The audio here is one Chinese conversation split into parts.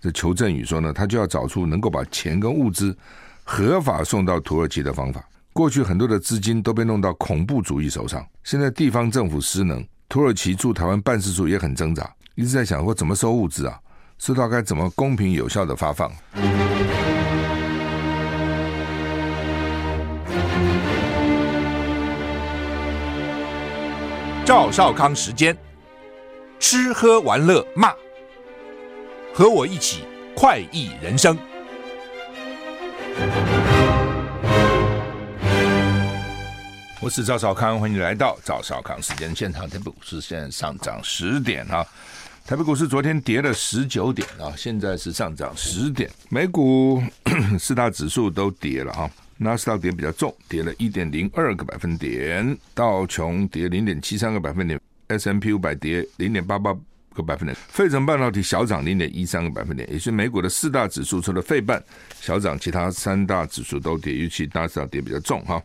这邱振宇说呢，他就要找出能够把钱跟物资合法送到土耳其的方法。过去很多的资金都被弄到恐怖主义手上，现在地方政府失能，土耳其驻台湾办事处也很挣扎，一直在想说怎么收物资啊，收到该怎么公平有效的发放。赵少康时间，吃喝玩乐骂，和我一起快意人生。我是赵少康，欢迎来到赵少康时间现场。台北股市现在上涨十点啊，台北股市昨天跌了十九点啊，现在是上涨十点。美股四大指数都跌了啊，纳斯达克跌比较重，跌了一点零二个百分点，道琼跌零点七三个百分点，S M P 五百跌零点八八。个百分点，费城半导体小涨零点一三个百分点，也是美股的四大指数，除了费半小涨，其他三大指数都跌，尤其大市场跌比较重哈。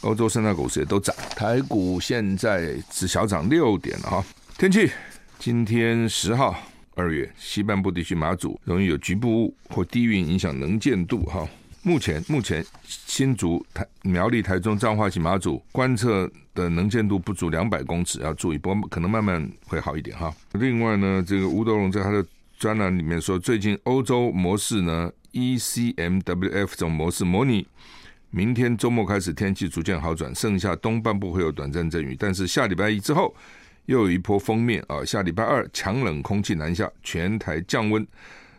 欧洲三大股市也都涨，台股现在只小涨六点了哈。天气，今天十号二月，西半部地区马祖容易有局部雾或低云影响能见度哈。目前目前新竹、台苗栗、台中、彰化及马祖观测的能见度不足两百公尺，要注意，不过可能慢慢会好一点哈。另外呢，这个吴德荣在他的专栏里面说，最近欧洲模式呢，ECMWF 这种模式模拟，明天周末开始天气逐渐好转，剩下东半部会有短暂阵雨，但是下礼拜一之后又有一波锋面啊，下礼拜二强冷空气南下，全台降温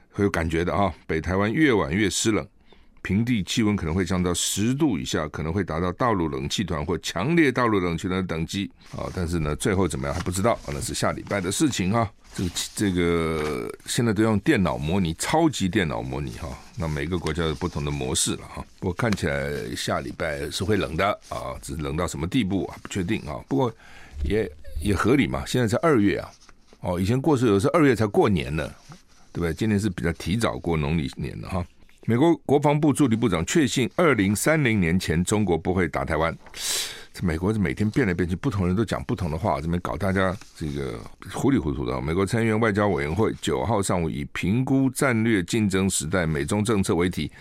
会有感觉的啊，北台湾越晚越湿冷。平地气温可能会降到十度以下，可能会达到大陆冷气团或强烈大陆冷气团的等级啊！但是呢，最后怎么样还不知道，那是下礼拜的事情哈。这个这个现在都用电脑模拟，超级电脑模拟哈。那每个国家有不同的模式了哈。不过看起来下礼拜是会冷的啊，只是冷到什么地步啊？不确定啊。不过也也合理嘛，现在才二月啊。哦，以前过去有时候二月才过年呢，对不对？今年是比较提早过农历年的哈。美国国防部助理部长确信，二零三零年前中国不会打台湾。这美国是每天变来变去，不同人都讲不同的话，这边搞大家这个糊里糊涂的。美国参议院外交委员会九号上午以“评估战略竞争时代美中政策”为题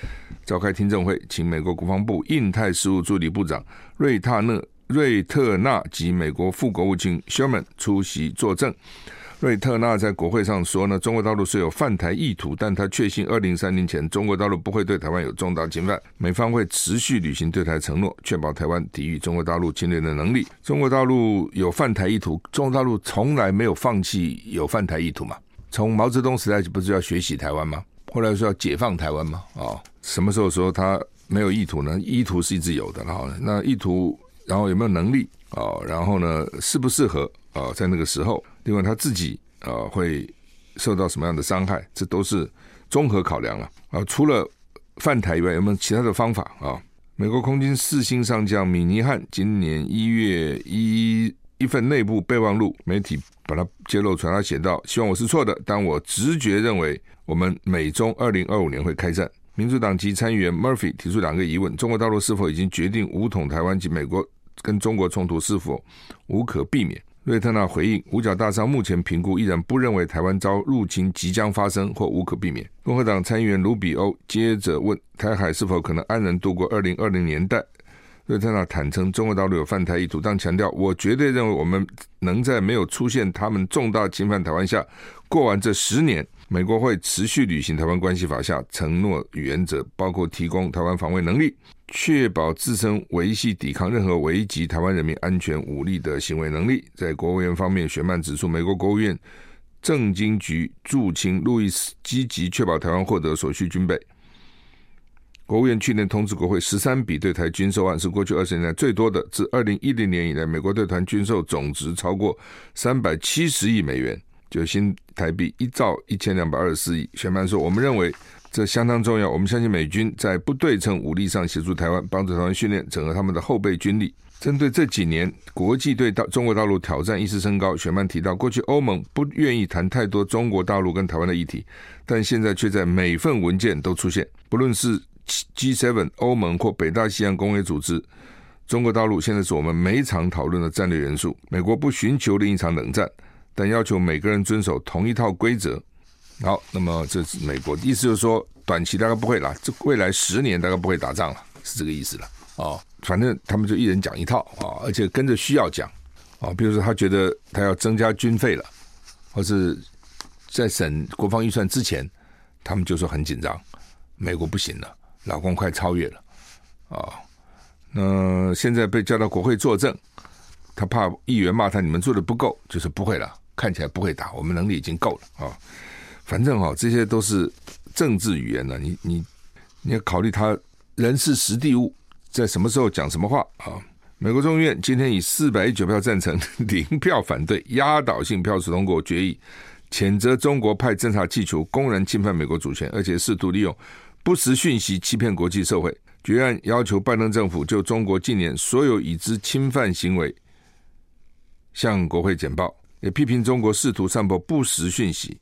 召开听证会，请美国国防部印太事务助理部长瑞塔纳瑞特纳及美国副国务卿 Sherman 出席作证。瑞特纳在国会上说呢，中国大陆是有犯台意图，但他确信二零三零前中国大陆不会对台湾有重大侵犯，美方会持续履行对台承诺，确保台湾抵御中国大陆侵略的能力。中国大陆有犯台意图，中国大陆从来没有放弃有犯台意图嘛？从毛泽东时代不是要学习台湾吗？后来说要解放台湾吗？哦，什么时候说他没有意图呢？意图是一直有的，然后那意图，然后有没有能力？哦，然后呢，适不适合？啊，在那个时候，另外他自己啊会受到什么样的伤害，这都是综合考量了啊。除了犯台以外，有没有其他的方法啊？美国空军四星上将米尼汉今年一月一一份内部备忘录，媒体把它揭露出来，他写道：“希望我是错的，但我直觉认为，我们美中二零二五年会开战。”民主党籍参议员 Murphy 提出两个疑问：中国大陆是否已经决定武统台湾及美国跟中国冲突是否无可避免？瑞特纳回应：五角大厦目前评估依然不认为台湾遭入侵即将发生或无可避免。共和党参议员卢比欧接着问：台海是否可能安然度过二零二零年代？瑞特纳坦称中国大陆有犯台意图，但强调：我绝对认为我们能在没有出现他们重大侵犯台湾下过完这十年。美国会持续履行台湾关系法下承诺原则，包括提供台湾防卫能力。确保自身维系抵抗任何危及台湾人民安全武力的行为能力。在国务院方面，雪曼指出，美国国务院政经局驻青路易斯积极确保台湾获得所需军备。国务院去年通知国会，十三笔对台军售案是过去二十年来最多的。自二零一零年以来，美国对台军售总值超过三百七十亿美元，就新台币一兆一千两百二十四亿。雪曼说：“我们认为。”这相当重要。我们相信美军在不对称武力上协助台湾，帮助台湾训练、整合他们的后备军力。针对这几年国际对大中国大陆挑战意识升高，雪曼提到，过去欧盟不愿意谈太多中国大陆跟台湾的议题，但现在却在每份文件都出现。不论是 G7、欧盟或北大西洋公约组织，中国大陆现在是我们每场讨论的战略元素。美国不寻求另一场冷战，但要求每个人遵守同一套规则。好，那么这是美国的意思，就是说短期大概不会了，这未来十年大概不会打仗了，是这个意思了。哦，反正他们就一人讲一套啊，而且跟着需要讲啊，比如说他觉得他要增加军费了，或是在审国防预算之前，他们就说很紧张，美国不行了，老共快超越了啊。那现在被叫到国会作证，他怕议员骂他，你们做的不够，就是不会了，看起来不会打，我们能力已经够了啊。反正哈，这些都是政治语言了，你你你要考虑他人事实地物，在什么时候讲什么话啊？美国众议院今天以四百一十九票赞成、零票反对，压倒性票数通过决议，谴责中国派侦察气球公然侵犯美国主权，而且试图利用不实讯息欺骗国际社会。决案要求拜登政府就中国近年所有已知侵犯行为向国会简报，也批评中国试图散播不实讯息。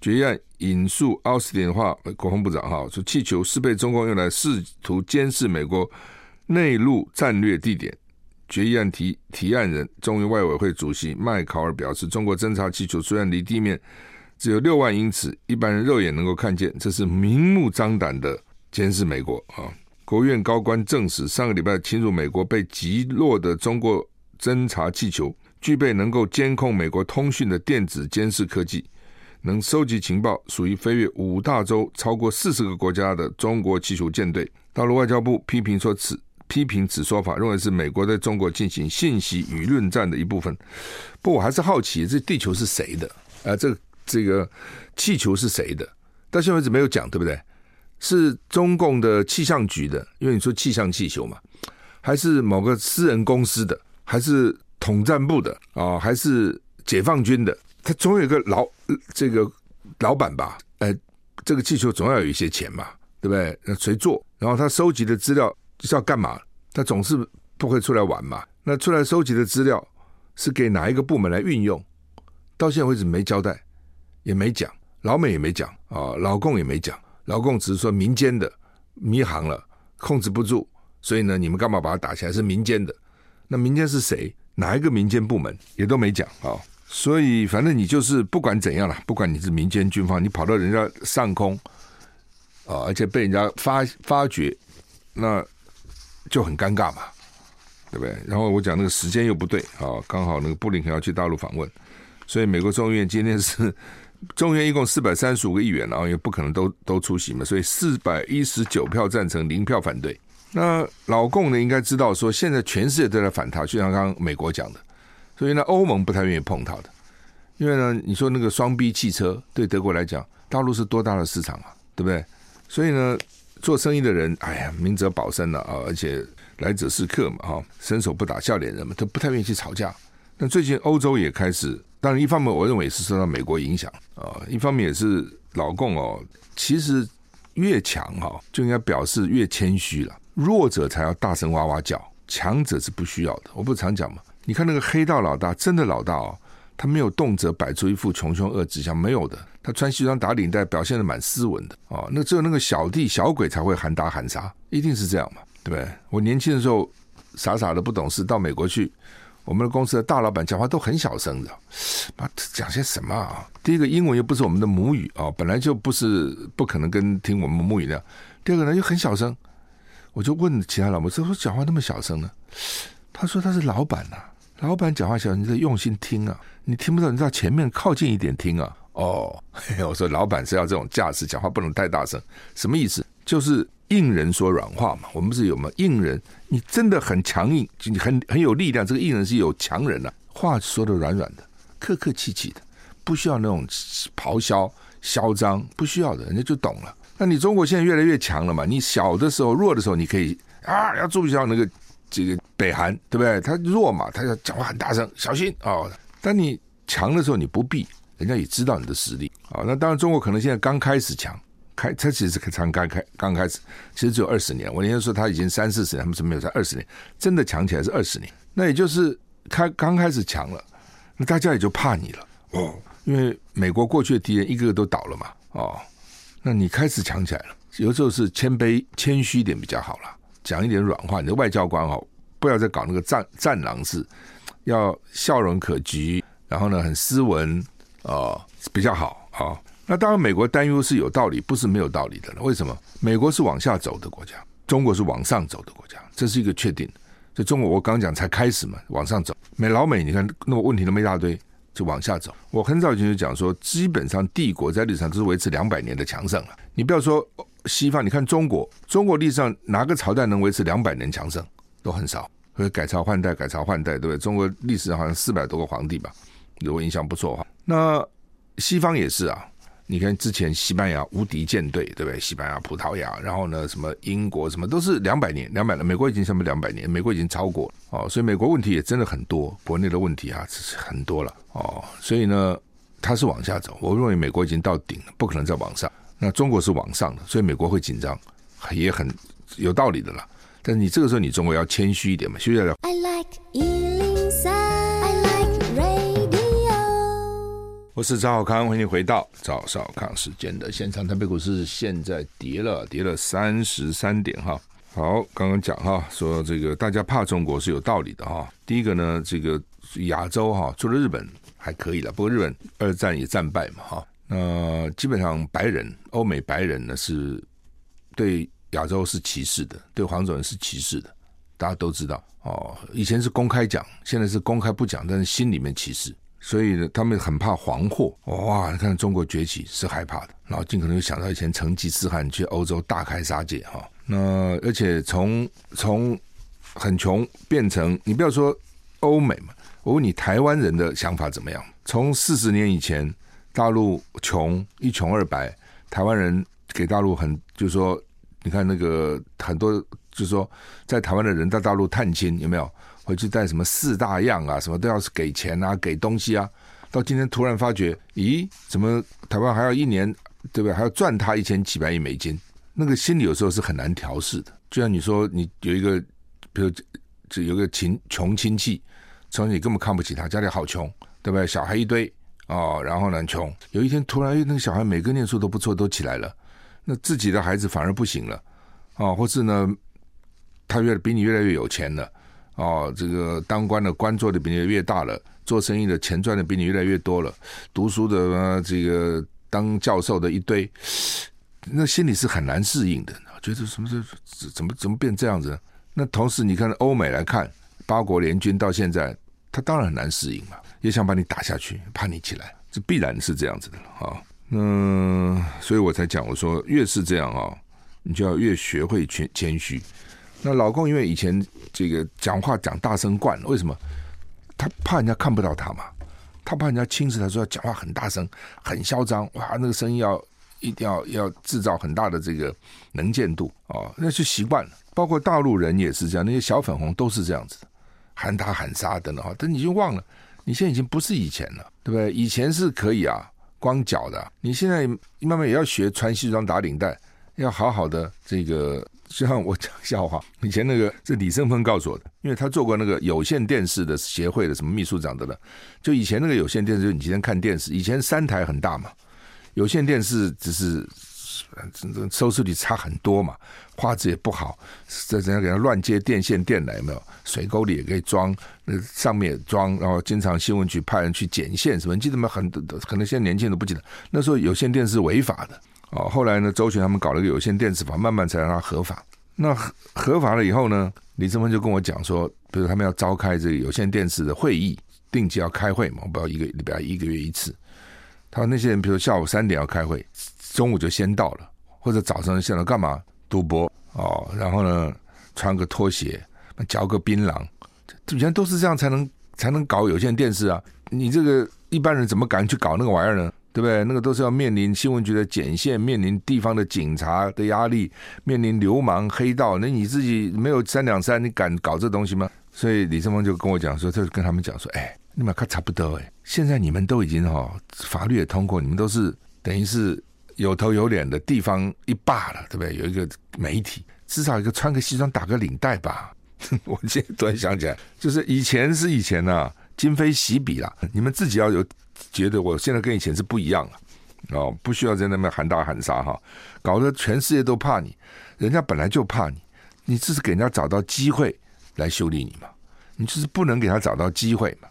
决议案引述奥斯汀的话，国防部长哈说，气球是被中共用来试图监视美国内陆战略地点。决议案提提案人中院外委会主席麦考尔表示，中国侦察气球虽然离地面只有六万英尺，一般人肉眼能够看见，这是明目张胆的监视美国啊。国务院高官证实，上个礼拜侵入美国被击落的中国侦察气球，具备能够监控美国通讯的电子监视科技，能收集情报，属于飞越五大洲、超过四十个国家的中国气球舰队。大陆外交部批评说此批评此说法，认为是美国在中国进行信息舆论战的一部分。不我还是好奇，这地球是谁的？啊，这这个气球是谁的？到现在为止没有讲，对不对？是中共的气象局的，因为你说气象气球嘛，还是某个私人公司的，还是统战部的啊，还是解放军的？他总有一个老这个老板吧？哎，这个气球总要有一些钱嘛，对不对？那谁做？然后他收集的资料是要干嘛？他总是不会出来玩嘛？那出来收集的资料是给哪一个部门来运用？到现在为止没交代，也没讲，老美也没讲啊，老共也没讲。老共只是说民间的迷航了，控制不住，所以呢，你们干嘛把它打起来？是民间的，那民间是谁？哪一个民间部门也都没讲啊、所以反正你就是不管怎样了，不管你是民间军方，你跑到人家上空啊、而且被人家发发觉，那就很尴尬嘛，对不对？然后我讲那个时间又不对啊、刚好那个布林肯要去大陆访问，所以美国众议院今天是。众议院一共四百三十五个议员，然后也不可能都都出席嘛，所以四百一十九票赞成，零票反对。那老共呢，应该知道说，现在全世界都在反他，就像刚刚美国讲的，所以呢，欧盟不太愿意碰它的，因为呢，你说那个双 B 汽车对德国来讲，大陆是多大的市场啊，对不对？所以呢，做生意的人，哎呀，明哲保身了啊，而且来者是客嘛，哈，伸手不打笑脸人嘛，都不太愿意去吵架。那最近欧洲也开始。当然，一方面我认为是受到美国影响啊，一方面也是老共哦。其实越强哈，就应该表示越谦虚了，弱者才要大声哇哇叫，强者是不需要的。我不常讲嘛，你看那个黑道老大，真的老大哦，他没有动辄摆出一副穷凶恶极相，没有的。他穿西装打领带，表现得蛮斯文的哦。那只有那个小弟小鬼才会喊打喊杀，一定是这样嘛，对不对？我年轻的时候傻傻的不懂事，到美国去。我们的公司的大老板讲话都很小声的，啊，讲些什么啊？第一个，英文又不是我们的母语啊，本来就不是不可能跟听我们母语那样。第二个呢，又很小声。我就问其他老板，怎么讲话那么小声呢？他说他是老板呐、老板讲话小，你得用心听啊，你听不到，你到前面靠近一点听啊。哦，嘿，我说老板是要这种架势，讲话不能太大声，什么意思？就是。硬人说软话嘛，我们不是有吗？硬人，你真的很强硬，你很很有力量。这个硬人是有强人的、啊，话说的软软的，客客气气的，不需要那种咆哮嚣张，不需要的，人家就懂了。那你中国现在越来越强了嘛？你小的时候弱的时候，你可以啊，要注意一下那个这个北韩，对不对？他弱嘛，他要讲话很大声，小心哦。当你强的时候，你不必，人家也知道你的实力啊。那当然，中国可能现在刚开始强。开，他其实才刚刚开，刚开始，其实只有二十年。我那天说他已经三四十年，他们是没有才二十年，真的强起来是二十年。那也就是开刚开始强了，那大家也就怕你了哦，因为美国过去的敌人一个个都倒了嘛哦，那你开始强起来了，有时候是谦卑谦虚一点比较好了，讲一点软话。你的外交官哦，不要再搞那个战战狼式，要笑容可掬，然后呢很斯文哦，比较好啊。那当然，美国担忧是有道理，不是没有道理的了。为什么？美国是往下走的国家，中国是往上走的国家，这是一个确定的。就中国，我刚刚讲才开始嘛，往上走。美老美，你看那么问题那么一大堆，就往下走。我很早以前就讲说，基本上帝国在历史上都是维持两百年的强盛了。你不要说西方，你看中国，中国历史上哪个朝代能维持两百年强盛？都很少，所以改朝换代，改朝换代，对不对？中国历史上好像四百多个皇帝吧，如果印象不错的话。那西方也是啊。你看之前西班牙无敌舰队，对不对？西班牙、葡萄牙，然后呢，什么英国，什么都是两百年，两百年。美国已经什么两百年？美国已经超过哦，所以美国问题也真的很多，国内的问题啊，是很多了哦。所以呢，它是往下走。我认为美国已经到顶了，不可能再往上。那中国是往上的，所以美国会紧张，也很有道理的了。但你这个时候，你中国要谦虚一点嘛，休息一下。I like 我是赵少康，欢迎回到赵少康时间的现场。台北股市现在跌了，跌了三十三点哈。好，刚刚讲哈，说这个大家怕中国是有道理的哈。第一个呢，这个亚洲哈，除了日本还可以了，不过日本二战也战败嘛哈。那基本上白人、欧美白人呢是对亚洲是歧视的，对黄种人是歧视的，大家都知道哦。以前是公开讲，现在是公开不讲，但是心里面歧视。所以呢，他们很怕黄祸。哇，你看中国崛起是害怕的，然后尽可能想到以前成吉思汗去欧洲大开杀戒哈。那而且从从很穷变成，你不要说欧美嘛，我问你台湾人的想法怎么样？从四十年以前大陆穷一穷二白，台湾人给大陆很就是说，你看那个很多就是说在台湾的人到大陆探亲有没有？回去带什么四大样啊，什么都要是给钱啊，给东西啊。到今天突然发觉，咦，怎么台湾还要一年，对不对？还要赚他一千七百亿美金？那个心里有时候是很难调试的。就像你说，你有一个，比如就有个亲穷亲戚，从你根本看不起他，家里好穷，对不对？小孩一堆哦，然后呢穷。有一天突然，那个小孩每个念书都不错，都起来了，那自己的孩子反而不行了，哦，或是呢，他越比你越来越有钱了。哦，这个当官的官做的比你越大了，做生意的钱赚的比你越来越多了，读书的这个当教授的一堆，那心里是很难适应的，觉得什么这怎么怎么变这样子？那同时你看欧美来看，八国联军到现在，他当然很难适应嘛，也想把你打下去，怕你起来，这必然是这样子的啊。嗯，所以我才讲，我说越是这样啊，你就要越学会谦谦虚。那老公因为以前这个讲话讲大声惯了，为什么？他怕人家看不到他嘛，他怕人家轻视他，说要讲话很大声、很嚣张，哇，那个声音要一定要要制造很大的这个能见度哦，那就习惯了。包括大陆人也是这样，那些小粉红都是这样子的，喊打喊杀等等哈。但你就忘了，你现在已经不是以前了，对不对？以前是可以啊，光脚的，你现在慢慢也要学穿西装打领带，要好好的这个。就像我讲笑话，以前那个是李胜峰告诉我的，因为他做过那个有线电视的协会的什么秘书长的了。就以前那个有线电视，就你今天看电视，以前三台很大嘛，有线电视只是收视率差很多嘛，画质也不好，在人家给他乱接电线电缆，有没有？水沟里也可以装，那上面也装，然后经常新闻局派人去剪线什么，你记得吗？很多可能现在年轻人都不记得，那时候有线电视违法的。哦，后来呢，周旋他们搞了个有线电视法，慢慢才让它合法。那合法了以后呢，李正峰就跟我讲说，比如他们要召开这个有线电视的会议，定期要开会嘛，我不知道一个礼拜一个月一次。他说那些人，比如下午三点要开会，中午就先到了，或者早上就先到，干嘛？赌博哦，然后呢，穿个拖鞋，嚼个槟榔，以前都是这样才能才能搞有线电视啊。你这个一般人怎么敢去搞那个玩意儿呢？对不对？那个都是要面临新闻局的检线，面临地方的警察的压力，面临流氓黑道。那你自己没有三两三，你敢搞这东西吗？所以李正峰就跟我讲说，他就跟他们讲说，哎，你们看差不多哎，现在你们都已经哈、哦，法律也通过，你们都是等于是有头有脸的地方一霸了，对不对？有一个媒体，至少一个穿个西装打个领带吧。我现在突然想起来，就是以前是以前呐、啊，今非昔比了，你们自己要有。觉得我现在跟以前是不一样了，哦，不需要在那边喊打喊杀哈，搞得全世界都怕你，人家本来就怕你，你这是给人家找到机会来修理你嘛，你就是不能给他找到机会嘛，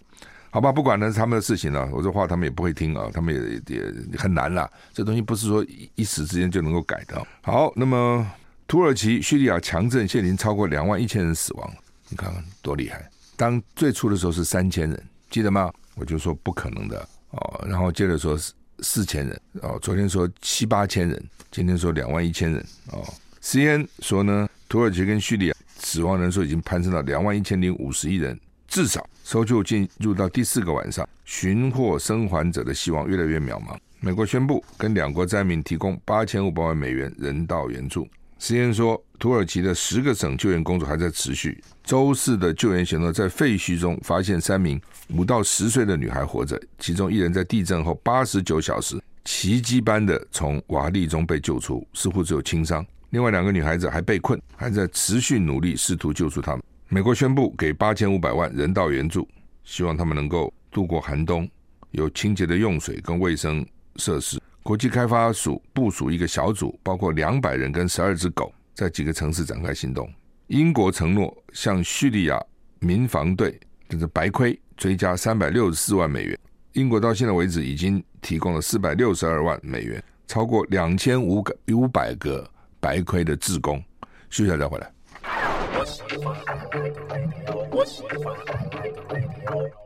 好吧，不管那是他们的事情了。我这话他们也不会听啊，他们也也很难啦。这东西不是说一一时之间就能够改的。好，那么土耳其、叙利亚强震，现已经超过两万一千人死亡，你看看多厉害。当最初的时候是三千人，记得吗？我就说不可能的哦。然后接着说四千人哦，昨天说七八千人，今天说两万一千人哦。CNN 说呢，土耳其跟叙利亚死亡人数已经攀升到两万一千零五十一人，至少搜救进入到第四个晚上，寻获生还者的希望越来越渺茫。美国宣布跟两国灾民提供八千五百万美元人道援助。CNN 说，土耳其的十个省救援工作还在持续。周四的救援行动在废墟中发现三名五到十岁的女孩活着，其中一人在地震后八十九小时奇迹般的从瓦砾中被救出，似乎只有轻伤。另外两个女孩子还被困，还在持续努力试图救出她们。美国宣布给八千五百万人道援助，希望他们能够度过寒冬，有清洁的用水跟卫生设施。国际开发署部署一个小组，包括两百人跟十二只狗，在几个城市展开行动。英国承诺向叙利亚民防队就是白盔追加三百六十四万美元。英国到现在为止已经提供了四百六十二万美元，超过两千五个五百个。白盔的志工，休息下再回来。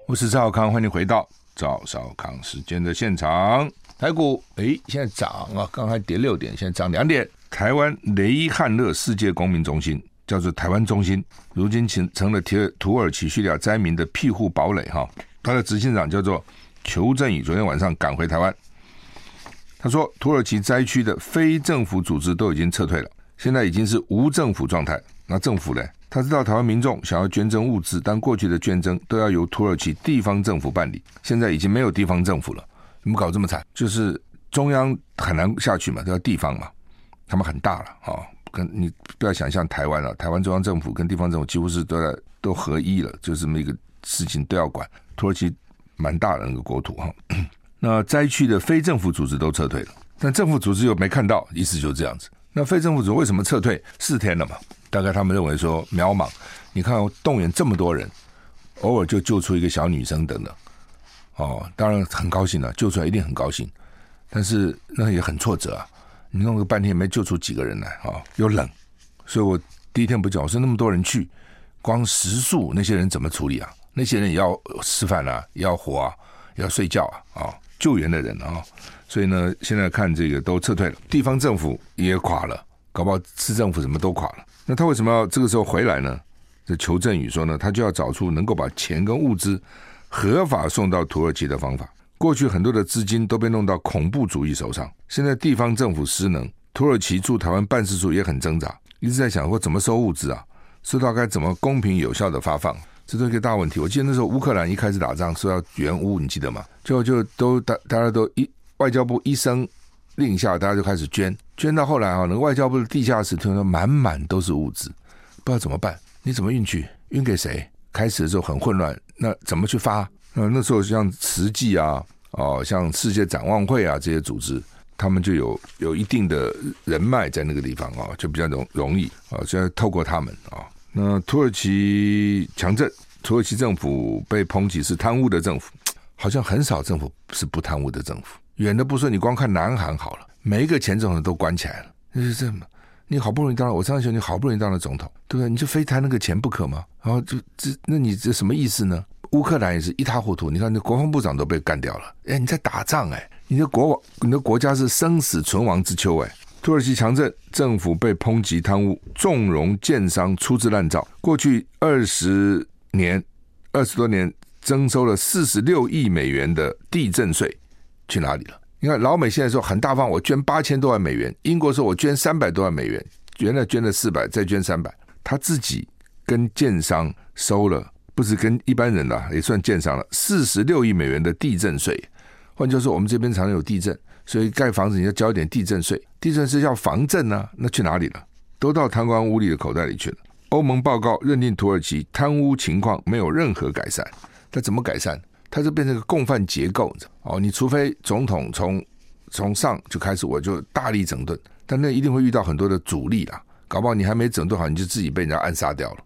我是赵康，欢迎回到赵少康时间的现场。台股哎，现在涨啊，刚才跌六点，现在涨两点。台湾雷汉勒世界公民中心叫做台湾中心，如今成成了土土耳其叙利亚灾民的庇护堡垒哈。他的执行长叫做裘振宇，昨天晚上赶回台湾。他说，土耳其灾区的非政府组织都已经撤退了，现在已经是无政府状态。那政府呢？他知道台湾民众想要捐赠物资，但过去的捐赠都要由土耳其地方政府办理，现在已经没有地方政府了。怎么搞这么惨？就是中央很难下去嘛，都要地方嘛。他们很大了啊、哦，跟你不要想象台湾了，台湾中央政府跟地方政府几乎是都在都合一了，就这么一个事情都要管。土耳其蛮大的那个国土哈。哦 那灾区的非政府组织都撤退了，但政府组织又没看到，意思就是这样子。那非政府组为什么撤退？四天了嘛，大概他们认为说渺茫。你看动员这么多人，偶尔就救出一个小女生等等，哦，当然很高兴了，救出来一定很高兴。但是那也很挫折啊，你弄个半天没救出几个人来啊、又冷。所以我第一天不讲，我说那么多人去，光食宿那些人怎么处理啊？那些人也要吃饭啊，也要活啊，也要睡觉啊，啊、哦。救援的人啊，所以呢，现在看这个都撤退了，地方政府也垮了，搞不好市政府什么都垮了。那他为什么要这个时候回来呢？这裘振宇说呢，他就要找出能够把钱跟物资合法送到土耳其的方法。过去很多的资金都被弄到恐怖主义手上，现在地方政府失能，土耳其驻台湾办事处也很挣扎，一直在想说怎么收物资啊，收到该怎么公平有效的发放。这都是一个大问题。我记得那时候乌克兰一开始打仗说要援乌，你记得吗？就就都大大家都一外交部一声令下，大家就开始捐，捐到后来啊，那个外交部的地下室听说满满都是物资，不知道怎么办。你怎么运去？运给谁？开始的时候很混乱，那怎么去发？那那时候像慈济啊，哦，像世界展望会啊这些组织，他们就有有一定的人脉在那个地方啊，就比较容容易啊，就要透过他们啊。那土耳其强震，土耳其政府被抨击是贪污的政府，好像很少政府是不贪污的政府。远的不说，你光看南韩好了，每一个前总统都关起来了。那是这么，你好不容易当了，我上次说你好不容易当了总统，对不对？你就非贪那个钱不可吗？然后就这，那你这什么意思呢？乌克兰也是一塌糊涂，你看那国防部长都被干掉了。哎，你在打仗哎，你的国王，你的国家是生死存亡之秋哎。土耳其强震，政府被抨击贪污，纵容建商粗制滥造。过去二十年、二十多年，征收了四十六亿美元的地震税，去哪里了？你看老美现在说很大方，我捐八千多万美元；英国说我捐三百多万美元，原来捐了四百，再捐三百。他自己跟建商收了，不是跟一般人了，也算建商了，四十六亿美元的地震税。换句话说，我们这边常常有地震。所以盖房子你要交一点地震税，地震税要防震呢、啊，那去哪里了？都到贪官污吏的口袋里去了。欧盟报告认定土耳其贪污情况没有任何改善，那怎么改善？它就变成个共犯结构。哦，你除非总统从从上就开始，我就大力整顿，但那一定会遇到很多的阻力啦。搞不好你还没整顿好，你就自己被人家暗杀掉了。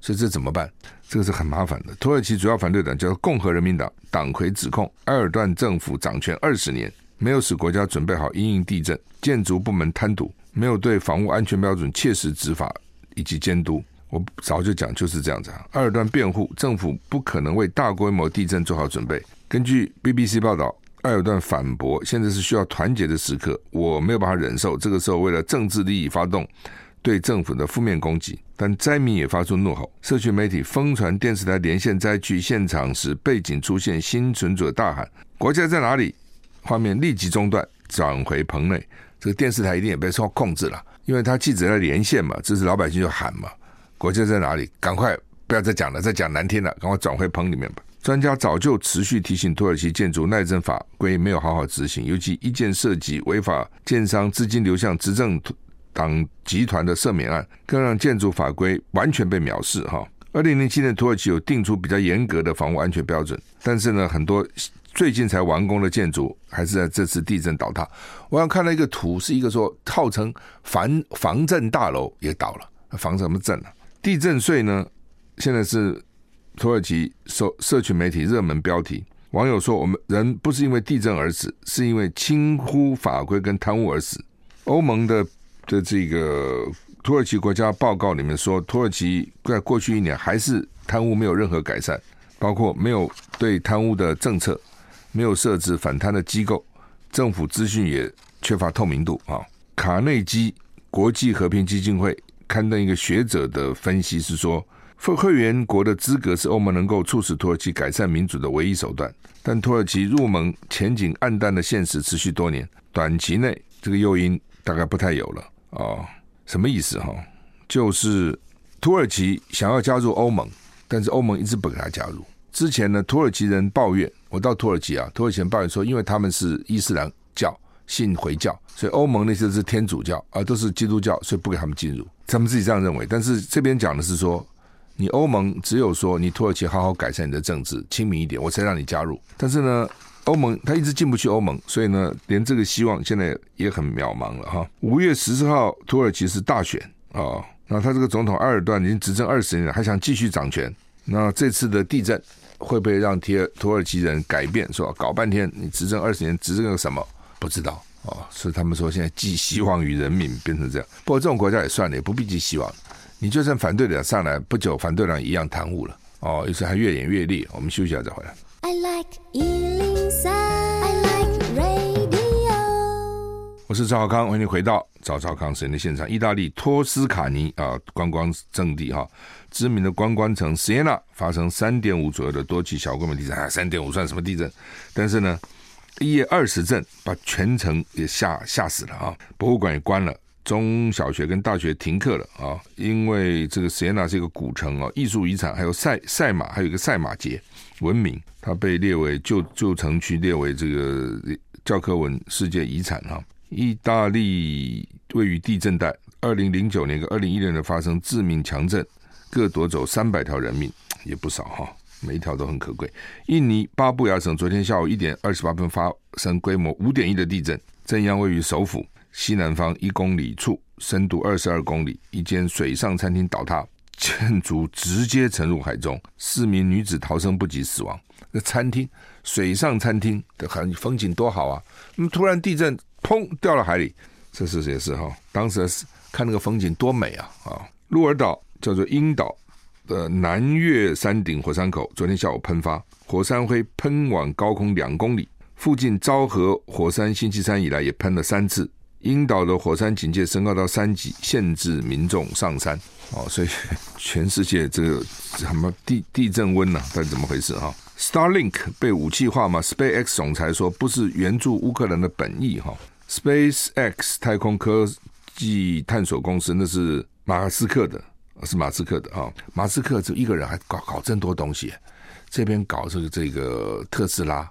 所以这怎么办？这个是很麻烦的。土耳其主要反对党叫做共和人民党，党魁指控埃尔段政府掌权二十年，没有使国家准备好因应地震，建筑部门贪渎，没有对房屋安全标准切实执法以及监督。我早就讲就是这样子啊。埃尔段辩护，政府不可能为大规模地震做好准备。根据 BBC 报道，埃尔段反驳，现在是需要团结的时刻，我没有办法忍受这个时候为了政治利益发动对政府的负面攻击。但灾民也发出怒吼，社群媒体疯传电视台连线灾区现场时，背景出现幸存者大喊“国家在哪里”，画面立即中断，转回棚内。这个电视台一定也被受控制了，因为他记者在连线嘛，这是老百姓就喊嘛。国家在哪里？赶快不要再讲了，再讲难听了，赶快转回棚里面吧。专家早就持续提醒土耳其建筑耐震法规没有好好执行，尤其一件涉及违法建商资金流向执政党集团的赦免案，更让建筑法规完全被藐视。哈，二零零七年土耳其有定出比较严格的房屋安全标准，但是呢，很多最近才完工的建筑还是在这次地震倒塌。我想看到一个图，是一个说号称防防震大楼也倒了，防什么震呢？地震税呢？现在是土耳其社社群媒体热门标题。网友说：“我们人不是因为地震而死，是因为轻忽法规跟贪污而死。”欧盟的的这个土耳其国家报告里面说，土耳其在过去一年还是贪污没有任何改善，包括没有对贪污的政策，没有设置反贪的机构，政府资讯也缺乏透明度啊。卡内基国际和平基金会。刊登一个学者的分析是说，会员国的资格是欧盟能够促使土耳其改善民主的唯一手段。但土耳其入盟前景暗淡的现实持续多年，短期内这个诱因大概不太有了哦。什么意思哈？就是土耳其想要加入欧盟，但是欧盟一直不给他加入。之前呢，土耳其人抱怨，我到土耳其啊，土耳其人抱怨说，因为他们是伊斯兰教。信回教，所以欧盟那些是天主教啊，都是基督教，所以不给他们进入。他们自己这样认为。但是这边讲的是说，你欧盟只有说你土耳其好好改善你的政治，亲民一点，我才让你加入。但是呢，欧盟他一直进不去欧盟，所以呢，连这个希望现在也很渺茫了哈。五月十四号，土耳其是大选啊，那他这个总统埃尔段已经执政二十年了，还想继续掌权。那这次的地震会不会让铁土耳其人改变？说搞半天你执政二十年，执政个什么？不知道哦，所以他们说现在寄希望于人民变成这样。不过这种国家也算了，也不必寄希望。你就算反对党上来不久，反对党一样贪污了哦，有时还越演越烈。我们休息一下再回来。I like 103, I like radio。我是赵少康，欢迎你回到赵少康时间的现场。意大利托斯卡尼啊，观光胜地哈，知名的观光城 Siena 发生三点五左右的多起小规模地震。啊，三点五算什么地震？但是呢。一夜二十震，把全城也吓吓死了啊！博物馆也关了，中小学跟大学停课了啊！因为这个锡纳是一个古城啊，艺术遗产，还有赛赛马，还有一个赛马节闻名，它被列为旧旧城区列为这个教科文世界遗产哈。意大利位于地震带，二零零九年跟二零一六年发生致命强震，各夺走三百条人命，也不少哈。每一条都很可贵。印尼巴布亚省昨天下午一点二十八分发生规模五点一的地震，震央位于首府西南方一公里处，深度二十二公里。一间水上餐厅倒塌，建筑直接沉入海中，四名女子逃生不及死亡。那餐厅水上餐厅的很风景多好啊！那么突然地震，砰掉了海里，这是也是哈。当时是看那个风景多美啊啊！鹿儿岛叫做鹰岛。的南岳山顶火山口昨天下午喷发，火山灰喷往高空两公里。附近昭和火山星期三以来也喷了三次。鹰岛的火山警戒升高到三级，限制民众上山。哦，所以 全世界这个什么地地震温呢、啊？到底怎么回事哈？Starlink 被武器化吗？SpaceX 总裁说不是援助乌克兰的本意哈。SpaceX 太空科技探索公司那是马斯克的。是马斯克的啊，马斯克就一个人还搞搞这么多东西，这边搞这个这个特斯拉，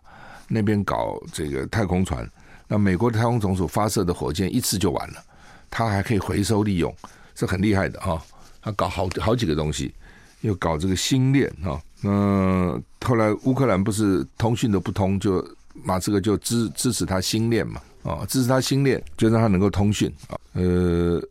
那边搞这个太空船。那美国的太空总署发射的火箭一次就完了，他还可以回收利用，是很厉害的哈。他搞好好几个东西，又搞这个星链哈。那后来乌克兰不是通讯都不通，就马斯克就支支持他星链嘛，啊，支持他星链，就让他能够通讯啊。呃，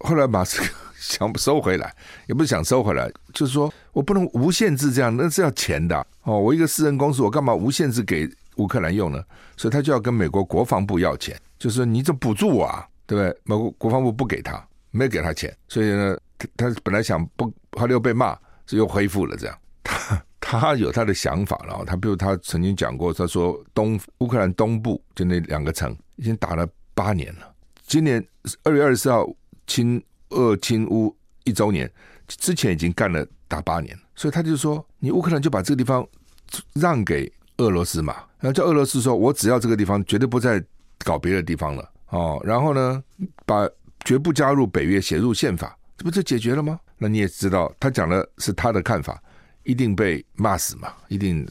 后来马斯克。想收回来，也不是想收回来，就是说我不能无限制这样，那是要钱的哦。我一个私人公司，我干嘛无限制给乌克兰用呢？所以他就要跟美国国防部要钱，就是说你这补助我啊，对不对？美国国防部不给他，没给他钱，所以呢，他他本来想不，后来又被骂，所以又恢复了这样。他他有他的想法了，他比如他曾经讲过，他说东乌克兰东部就那两个城已经打了八年了，今年二月二十四号侵俄侵乌一周年，之前已经干了打八年，所以他就说，你乌克兰就把这个地方让给俄罗斯嘛，然后叫俄罗斯说，我只要这个地方，绝对不再搞别的地方了哦，然后呢，把绝不加入北约写入宪法，这不就解决了吗？那你也知道，他讲的是他的看法。一定被骂死嘛？一定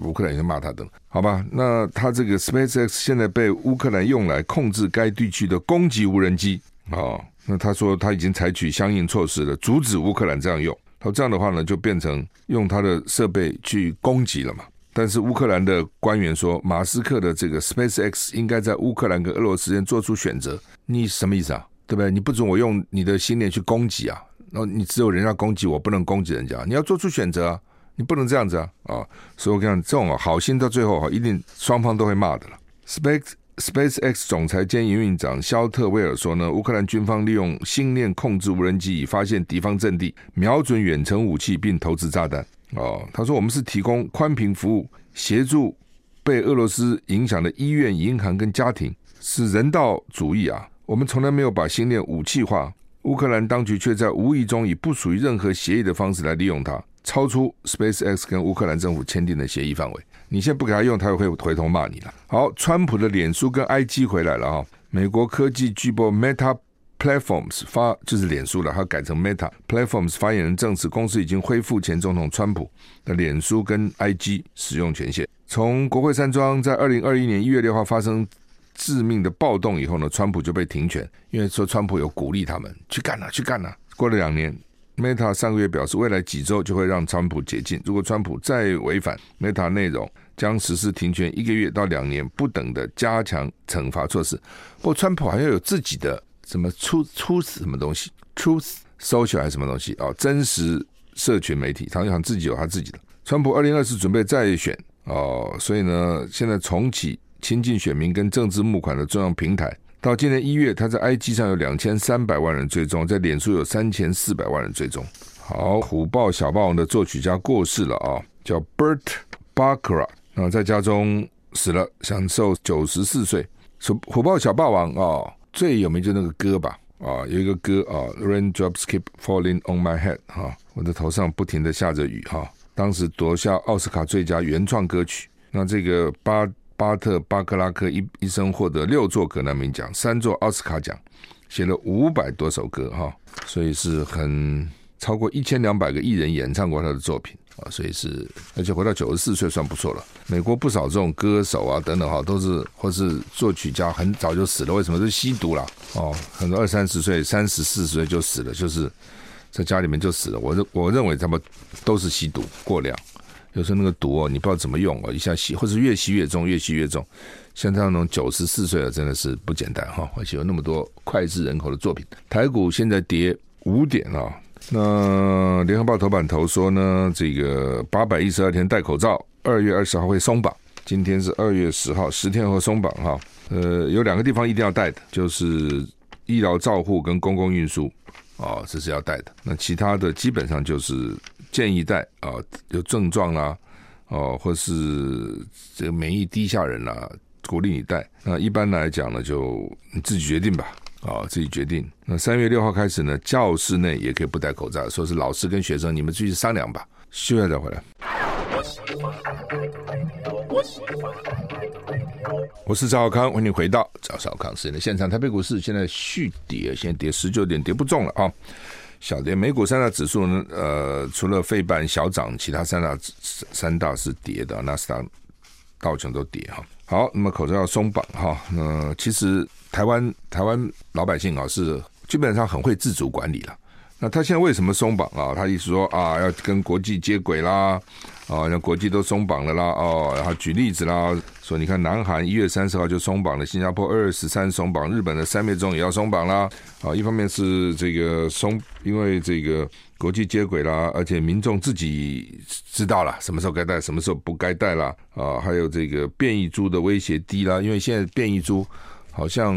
乌克兰也骂他的，好吧？那他这个 SpaceX 现在被乌克兰用来控制该地区的攻击无人机啊、哦。那他说他已经采取相应措施了，阻止乌克兰这样用。他说这样的话呢，就变成用他的设备去攻击了嘛。但是乌克兰的官员说，马斯克的这个 SpaceX 应该在乌克兰跟俄罗斯之间做出选择。你什么意思啊？对不对？你不准我用你的星链去攻击啊？然后你只有人家攻击我，不能攻击人家。你要做出选择啊，你不能这样子啊啊！所以我跟你讲，这种，好心到最后哈，一定双方都会骂的了。Space SpaceX 总裁兼营运长肖特威尔说呢，乌克兰军方利用星链控制无人机，以发现敌方阵地，瞄准远程武器，并投掷炸弹。哦，他说我们是提供宽频服务，协助被俄罗斯影响的医院、银行跟家庭，是人道主义啊。我们从来没有把星链武器化。乌克兰当局却在无意中以不属于任何协议的方式来利用它，超出 SpaceX 跟乌克兰政府签订的协议范围。你现在不给他用，他又会回头骂你了。好，川普的脸书跟 IG 回来了哈。美国科技巨擘 Meta Platforms 发就是脸书了，它改成 Meta Platforms 发言人证实，公司已经恢复前总统川普的脸书跟 IG 使用权限。从国会山庄在二零二一年一月六号发生。致命的暴动以后呢，川普就被停权，因为说川普有鼓励他们去干了，去干了。过了两年，Meta 上个月表示，未来几周就会让川普解禁。如果川普再违反 Meta 内容，将实施停权一个月到两年不等的加强惩罚措施。不过，川普好像有自己的什么出出什么东西，Truth Social 还是什么东西哦，真实社群媒体，他好像自己有他自己的。川普二零二四准备再选哦，所以呢，现在重启。亲近选民跟政治募款的重要平台，到今年一月，他在 IG 上有两千三百万人追踪，在脸书有三千四百万人追踪。好，虎豹小霸王的作曲家过世了啊，叫 Bert Bacharach，然后在家中死了，享寿九十四岁。说虎豹小霸王啊，最有名就那个歌吧啊，有一个歌啊，Raindrops Keep Falling on My Head 哈，我的头上不停的下着雨哈，当时夺下奥斯卡最佳原创歌曲。那这个巴。巴特巴克拉克一一生获得六座格莱美奖、三座奥斯卡奖，写了五百多首歌哈，所以是很超过一千两百个艺人演唱过他的作品啊，所以是而且活到九十四岁算不错了。美国不少这种歌手啊等等哈，都是或是作曲家很早就死了，为什么？是吸毒了哦，很多二三十岁、三十四十岁就死了，就是在家里面就死了。我认我认为他们都是吸毒过量。有时候那个毒哦，你不知道怎么用哦，一下吸，或者越吸越重，越吸越重。像他那种九十四岁了，真的是不简单哈，而且有那么多脍炙人口的作品。台股现在跌五点啊，那联合报头版头说呢，这个八百一十二天戴口罩，二月二十号会松绑。今天是二月十号，十天后松绑哈。呃，有两个地方一定要戴的，就是医疗照护跟公共运输哦，这是要戴的。那其他的基本上就是。建议戴啊，有症状啦，哦，或是这个免疫低下人啦，鼓励你戴。那一般来讲呢，就你自己决定吧，啊，自己决定。那三月六号开始呢，教室内也可以不戴口罩，说是老师跟学生，你们自己商量吧。休息再回来。我是赵小康，欢迎回到赵小康时间的现场。台北股市现在续跌，现在跌十九点，跌不中了啊。小跌，美股三大指数呢？呃，除了费半小涨，其他三大三大是跌的，纳斯达克、道琼都跌哈。好，那么口罩要松绑哈。那其实台湾台湾老百姓啊，是基本上很会自主管理了。那他现在为什么松绑啊？他意思说啊，要跟国际接轨啦，哦，像国际都松绑了啦，哦，然后举例子啦，说你看南韩一月三十号就松绑了，新加坡二月十三松绑，日本的三月中也要松绑啦。啊，一方面是这个松，因为这个国际接轨啦，而且民众自己知道了什么时候该戴，什么时候不该戴啦。啊，还有这个变异株的威胁低啦，因为现在变异株好像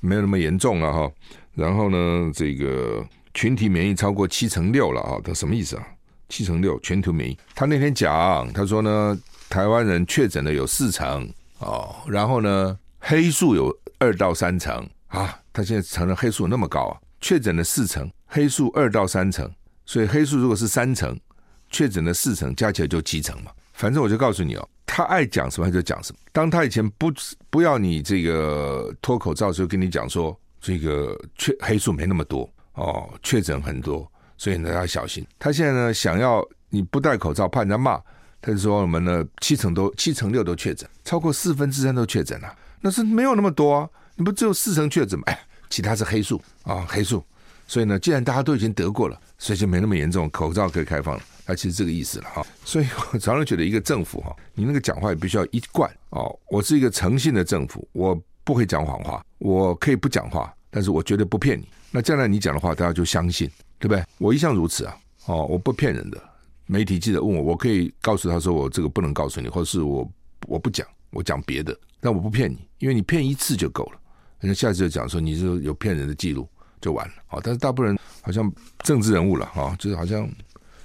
没有那么严重了哈。然后呢，这个群体免疫超过七成六了啊，它什么意思啊？七成六，全球免疫。他那天讲，他说呢，台湾人确诊的有四成哦，然后呢，黑数有二到三成啊。他现在承认黑数那么高啊，确诊的四成，黑数二到三成，所以黑数如果是三成，确诊的四成，加起来就七成嘛。反正我就告诉你哦，他爱讲什么他就讲什么。当他以前不不要你这个脱口罩的时候，跟你讲说这个确黑数没那么多哦，确诊很多。所以呢，要小心。他现在呢，想要你不戴口罩，怕人家骂。他就说我们呢，七成都七成六都确诊，超过四分之三都确诊了。那是没有那么多啊，你不只有四成确诊吗？哎，其他是黑数啊，黑数。所以呢，既然大家都已经得过了，所以就没那么严重，口罩可以开放了。那其实这个意思了哈。所以我常常觉得，一个政府哈，你那个讲话也必须要一贯哦。我是一个诚信的政府，我不会讲谎话，我可以不讲话，但是我绝对不骗你。那将来你讲的话，大家就相信。对不对？我一向如此啊！哦，我不骗人的。媒体记者问我，我可以告诉他说，我这个不能告诉你，或者是我我不讲，我讲别的。但我不骗你，因为你骗一次就够了。人家下次就讲说你是有骗人的记录，就完了。好，但是大部分人好像政治人物了哈，就是好像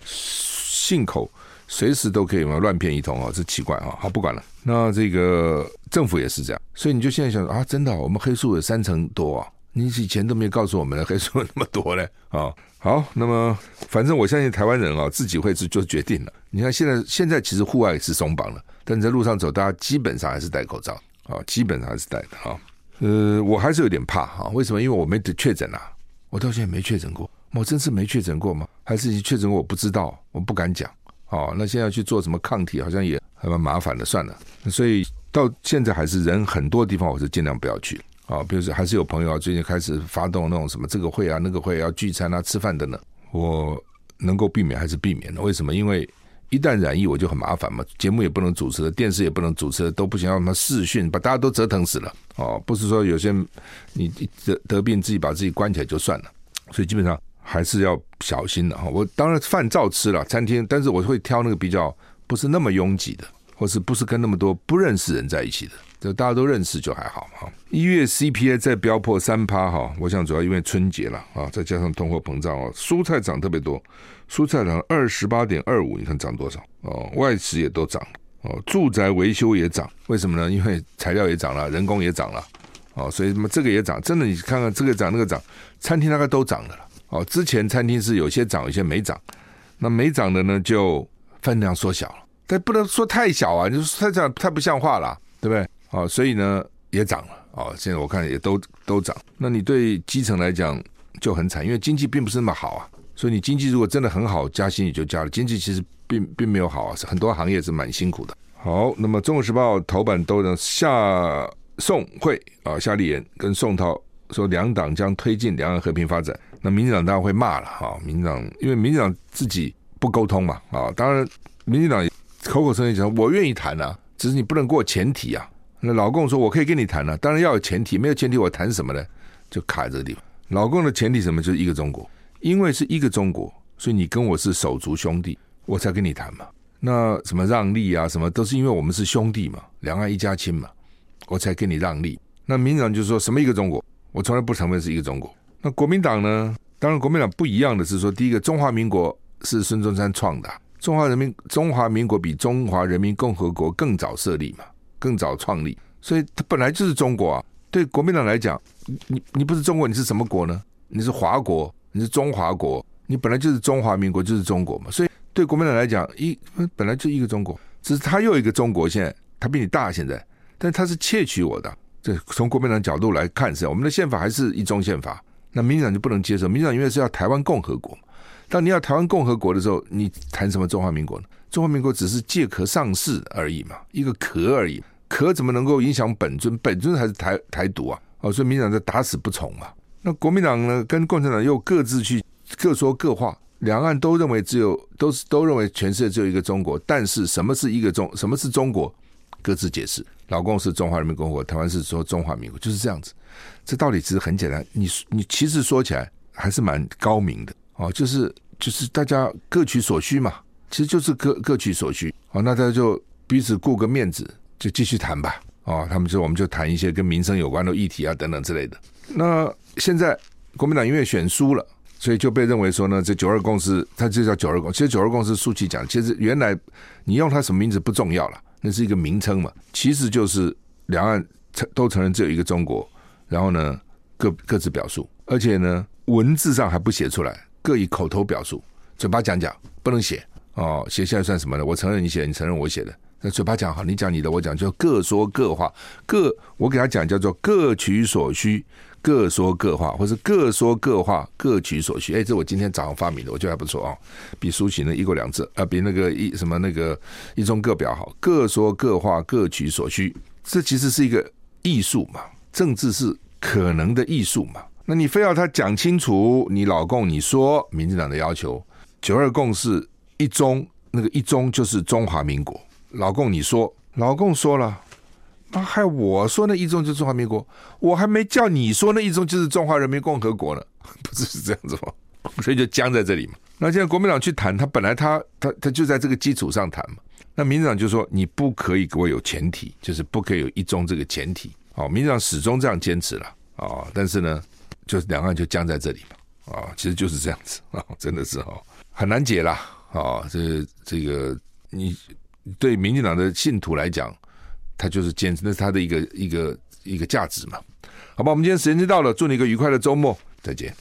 信口随时都可以嘛乱骗一通啊，这奇怪啊！好，不管了。那这个政府也是这样，所以你就现在想啊，真的，我们黑数有三成多啊！你以前都没有告诉我们的，黑数那么多嘞啊！好，那么反正我相信台湾人啊，自己会自就决定了。你看现在现在其实户外是松绑了，但在路上走，大家基本上还是戴口罩啊，基本上还是戴的啊。呃，我还是有点怕哈，为什么？因为我没得确诊啊，我到现在没确诊过，我真是没确诊过吗？还是确诊过我不知道，我不敢讲。哦，那现在要去做什么抗体，好像也还蛮麻烦的，算了。所以到现在还是人很多地方，我是尽量不要去。啊，比如说还是有朋友啊，最近开始发动那种什么这个会啊、那个会要聚餐啊、吃饭等等，我能够避免还是避免的。为什么？因为一旦染疫，我就很麻烦嘛，节目也不能主持，电视也不能主持，都不行，要什么视讯，把大家都折腾死了。哦，不是说有些你得得病自己把自己关起来就算了，所以基本上还是要小心的哈。我当然饭照吃了，餐厅，但是我会挑那个比较不是那么拥挤的，或是不是跟那么多不认识人在一起的。就大家都认识就还好哈。一月 CPI 再飙破三趴哈，我想主要因为春节了啊，再加上通货膨胀哦，蔬菜涨特别多，蔬菜涨二十八点二五，你看涨多少哦？外食也都涨哦，住宅维修也涨，为什么呢？因为材料也涨了，人工也涨了哦，所以什么这个也涨，真的你看看这个涨那个涨，餐厅大概都涨的了哦。之前餐厅是有些涨，有些没涨，那没涨的呢就分量缩小了，但不能说太小啊，就是太这样太不像话了，对不对？啊，所以呢也涨了啊，现在我看也都都涨。那你对基层来讲就很惨，因为经济并不是那么好啊。所以你经济如果真的很好，加薪也就加了。经济其实并并没有好啊，是很多行业是蛮辛苦的。好，那么《中国时报》头版都能夏宋会啊，夏立言跟宋涛说两党将推进两岸和平发展。那民进党当然会骂了哈，民进党因为民进党自己不沟通嘛啊，当然民进党口口声声讲我愿意谈啊，只是你不能给我前提啊。那老共说：“我可以跟你谈了，当然要有前提，没有前提我谈什么呢？就卡这个地方。老共的前提什么？就是一个中国，因为是一个中国，所以你跟我是手足兄弟，我才跟你谈嘛。那什么让利啊，什么都是因为我们是兄弟嘛，两岸一家亲嘛，我才跟你让利。那民党就说什么一个中国，我从来不承认是一个中国。那国民党呢？当然国民党不一样的是说，第一个中华民国是孙中山创的，中华人民中华民国比中华人民共和国更早设立嘛。”更早创立，所以它本来就是中国啊。对国民党来讲，你你不是中国，你是什么国呢？你是华国，你是中华国，你本来就是中华民国，就是中国嘛。所以对国民党来讲，一本来就一个中国，只是他又一个中国。现在他比你大，现在，但他是窃取我的。这从国民党角度来看是，我们的宪法还是一中宪法。那民进党就不能接受，民进党因为是要台湾共和国。当你要台湾共和国的时候，你谈什么中华民国呢？中华民国只是借壳上市而已嘛，一个壳而已。壳怎么能够影响本尊？本尊还是台台独啊！哦，所以民党在打死不从嘛。那国民党呢，跟共产党又各自去各说各话，两岸都认为只有都是都认为全世界只有一个中国，但是什么是一个中什么是中国，各自解释。老共是中华人民共和国，台湾是说中华民国，就是这样子。这道理其实很简单，你你其实说起来还是蛮高明的哦，就是就是大家各取所需嘛，其实就是各各取所需。哦，那大家就彼此顾个面子，就继续谈吧。哦，他们就我们就谈一些跟民生有关的议题啊，等等之类的。那现在国民党因为选输了，所以就被认为说呢，这九二共识，它就叫九二共识。其实九二共识，书记讲，其实原来你用它什么名字不重要了，那是一个名称嘛，其实就是两岸承都承认只有一个中国，然后呢各各自表述，而且呢文字上还不写出来，各以口头表述，嘴巴讲讲，不能写哦，写下来算什么呢？我承认你写，你承认我写的。那嘴巴讲好，你讲你的，我讲就各说各话，各我给他讲叫做各取所需，各说各话，或是各说各话，各取所需。哎，这我今天早上发明的，我觉得还不错啊，比苏洵的一国两制啊，比那个一什么那个一中各表好。各说各话，各取所需，这其实是一个艺术嘛，政治是可能的艺术嘛。那你非要他讲清楚，你老共你说民进党的要求，九二共识一中，那个一中就是中华民国。老共，你说，老共说了，那还我说那一中就是中华民国，我还没叫你说那一中就是中华人民共和国呢，不是是这样子吗？所以就僵在这里嘛。那现在国民党去谈，他本来他他他就在这个基础上谈嘛。那民进党就说你不可以给我有前提，就是不可以有一中这个前提。哦，民进党始终这样坚持了啊、哦，但是呢，就是两岸就僵在这里嘛。啊、哦，其实就是这样子啊、哦，真的是哦，很难解啦。啊、哦，这这个你。对民进党的信徒来讲，他就是坚持，那是他的一个一个一个价值嘛。好吧，我们今天时间就到了，祝你一个愉快的周末，再见。